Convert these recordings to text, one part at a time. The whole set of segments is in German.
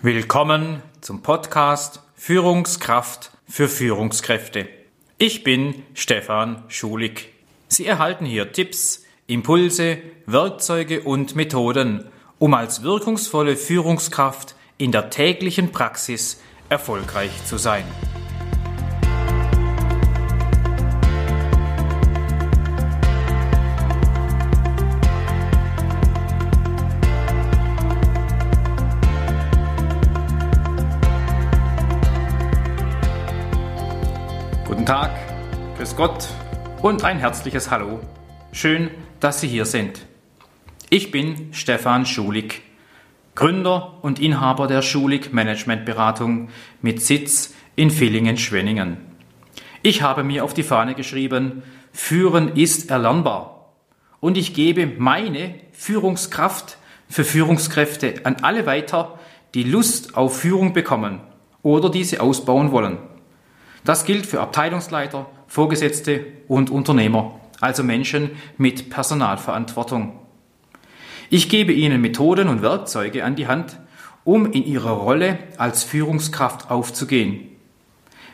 Willkommen zum Podcast Führungskraft für Führungskräfte. Ich bin Stefan Schulig. Sie erhalten hier Tipps, Impulse, Werkzeuge und Methoden, um als wirkungsvolle Führungskraft in der täglichen Praxis erfolgreich zu sein. Gott und ein herzliches Hallo. Schön, dass Sie hier sind. Ich bin Stefan Schulig, Gründer und Inhaber der Schulig Managementberatung mit Sitz in Villingen-Schwenningen. Ich habe mir auf die Fahne geschrieben, Führen ist erlernbar. Und ich gebe meine Führungskraft für Führungskräfte an alle weiter, die Lust auf Führung bekommen oder diese ausbauen wollen. Das gilt für Abteilungsleiter, Vorgesetzte und Unternehmer, also Menschen mit Personalverantwortung. Ich gebe ihnen Methoden und Werkzeuge an die Hand, um in ihrer Rolle als Führungskraft aufzugehen.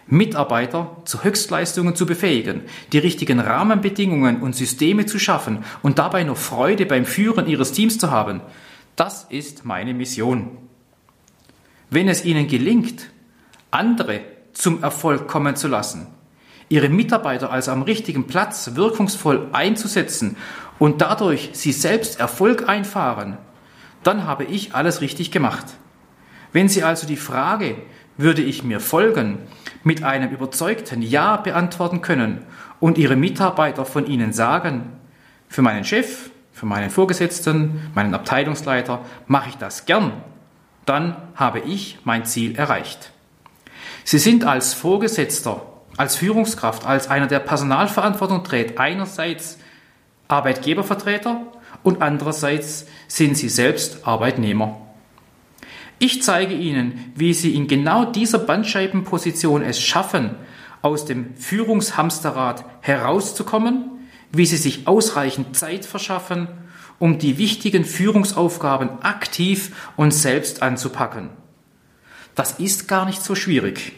Mitarbeiter zu Höchstleistungen zu befähigen, die richtigen Rahmenbedingungen und Systeme zu schaffen und dabei noch Freude beim Führen ihres Teams zu haben, das ist meine Mission. Wenn es ihnen gelingt, andere zum Erfolg kommen zu lassen, ihre Mitarbeiter also am richtigen Platz wirkungsvoll einzusetzen und dadurch sie selbst Erfolg einfahren, dann habe ich alles richtig gemacht. Wenn Sie also die Frage, würde ich mir folgen, mit einem überzeugten Ja beantworten können und Ihre Mitarbeiter von Ihnen sagen, für meinen Chef, für meinen Vorgesetzten, meinen Abteilungsleiter mache ich das gern, dann habe ich mein Ziel erreicht. Sie sind als Vorgesetzter, als Führungskraft, als einer, der Personalverantwortung trägt, einerseits Arbeitgebervertreter und andererseits sind Sie selbst Arbeitnehmer. Ich zeige Ihnen, wie Sie in genau dieser Bandscheibenposition es schaffen, aus dem Führungshamsterrad herauszukommen, wie Sie sich ausreichend Zeit verschaffen, um die wichtigen Führungsaufgaben aktiv und selbst anzupacken. Das ist gar nicht so schwierig.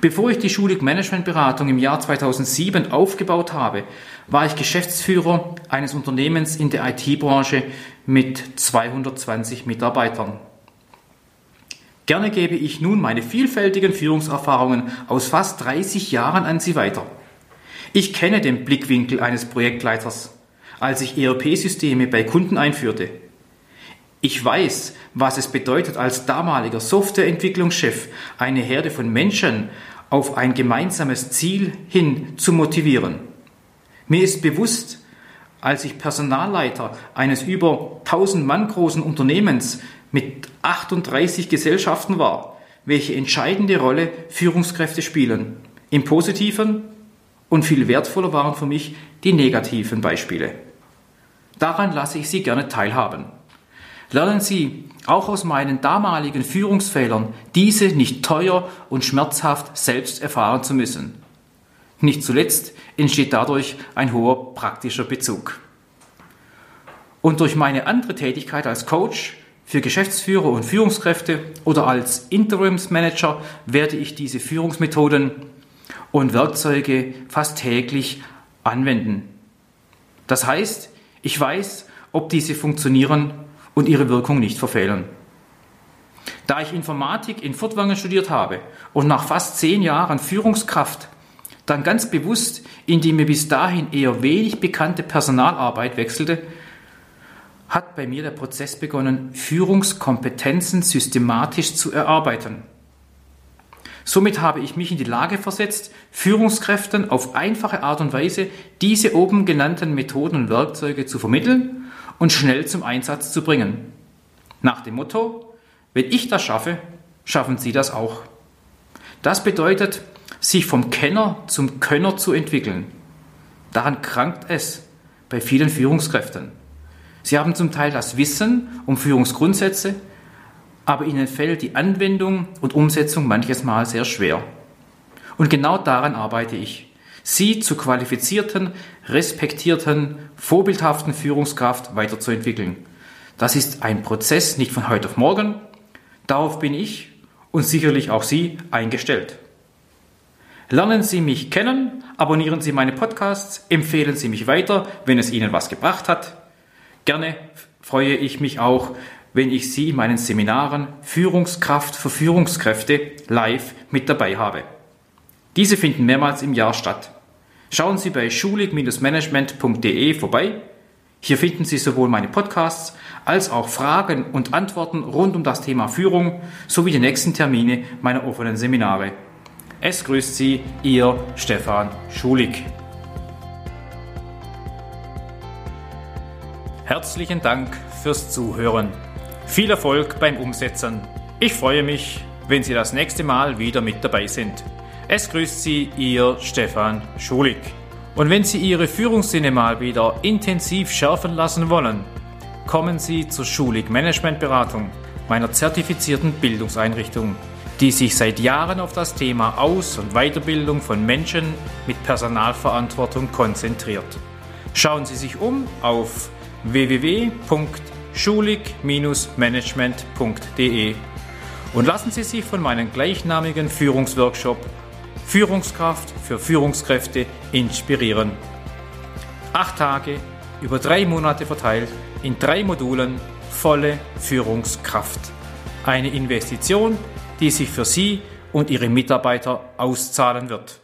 Bevor ich die Schulig Managementberatung im Jahr 2007 aufgebaut habe, war ich Geschäftsführer eines Unternehmens in der IT-Branche mit 220 Mitarbeitern. Gerne gebe ich nun meine vielfältigen Führungserfahrungen aus fast 30 Jahren an Sie weiter. Ich kenne den Blickwinkel eines Projektleiters, als ich ERP-Systeme bei Kunden einführte. Ich weiß, was es bedeutet, als damaliger Softwareentwicklungschef eine Herde von Menschen auf ein gemeinsames Ziel hin zu motivieren. Mir ist bewusst, als ich Personalleiter eines über 1000 Mann großen Unternehmens mit 38 Gesellschaften war, welche entscheidende Rolle Führungskräfte spielen. Im positiven und viel wertvoller waren für mich die negativen Beispiele. Daran lasse ich Sie gerne teilhaben. Lernen Sie auch aus meinen damaligen Führungsfehlern, diese nicht teuer und schmerzhaft selbst erfahren zu müssen. Nicht zuletzt entsteht dadurch ein hoher praktischer Bezug. Und durch meine andere Tätigkeit als Coach für Geschäftsführer und Führungskräfte oder als Interimsmanager werde ich diese Führungsmethoden und Werkzeuge fast täglich anwenden. Das heißt, ich weiß, ob diese funktionieren und ihre Wirkung nicht verfehlen. Da ich Informatik in Furtwangen studiert habe und nach fast zehn Jahren Führungskraft dann ganz bewusst in die mir bis dahin eher wenig bekannte Personalarbeit wechselte, hat bei mir der Prozess begonnen, Führungskompetenzen systematisch zu erarbeiten. Somit habe ich mich in die Lage versetzt, Führungskräften auf einfache Art und Weise diese oben genannten Methoden und Werkzeuge zu vermitteln und schnell zum Einsatz zu bringen. Nach dem Motto, wenn ich das schaffe, schaffen Sie das auch. Das bedeutet, sich vom Kenner zum Könner zu entwickeln. Daran krankt es bei vielen Führungskräften. Sie haben zum Teil das Wissen um Führungsgrundsätze, aber ihnen fällt die Anwendung und Umsetzung manches Mal sehr schwer. Und genau daran arbeite ich sie zu qualifizierten, respektierten, vorbildhaften Führungskraft weiterzuentwickeln. Das ist ein Prozess nicht von heute auf morgen, Darauf bin ich und sicherlich auch Sie eingestellt. Lernen Sie mich kennen, abonnieren Sie meine Podcasts, empfehlen Sie mich weiter, wenn es Ihnen was gebracht hat. Gerne freue ich mich auch, wenn ich Sie in meinen Seminaren Führungskraft für Führungskräfte live mit dabei habe. Diese finden mehrmals im Jahr statt. Schauen Sie bei schulig-management.de vorbei. Hier finden Sie sowohl meine Podcasts als auch Fragen und Antworten rund um das Thema Führung sowie die nächsten Termine meiner offenen Seminare. Es grüßt Sie, Ihr Stefan Schulig. Herzlichen Dank fürs Zuhören. Viel Erfolg beim Umsetzen. Ich freue mich, wenn Sie das nächste Mal wieder mit dabei sind. Es grüßt Sie Ihr Stefan Schulig. Und wenn Sie Ihre Führungssinne mal wieder intensiv schärfen lassen wollen, kommen Sie zur Schulig Management Beratung, meiner zertifizierten Bildungseinrichtung, die sich seit Jahren auf das Thema Aus- und Weiterbildung von Menschen mit Personalverantwortung konzentriert. Schauen Sie sich um auf www.schulig-management.de und lassen Sie sich von meinem gleichnamigen Führungsworkshop Führungskraft für Führungskräfte inspirieren. Acht Tage über drei Monate verteilt in drei Modulen volle Führungskraft. Eine Investition, die sich für Sie und Ihre Mitarbeiter auszahlen wird.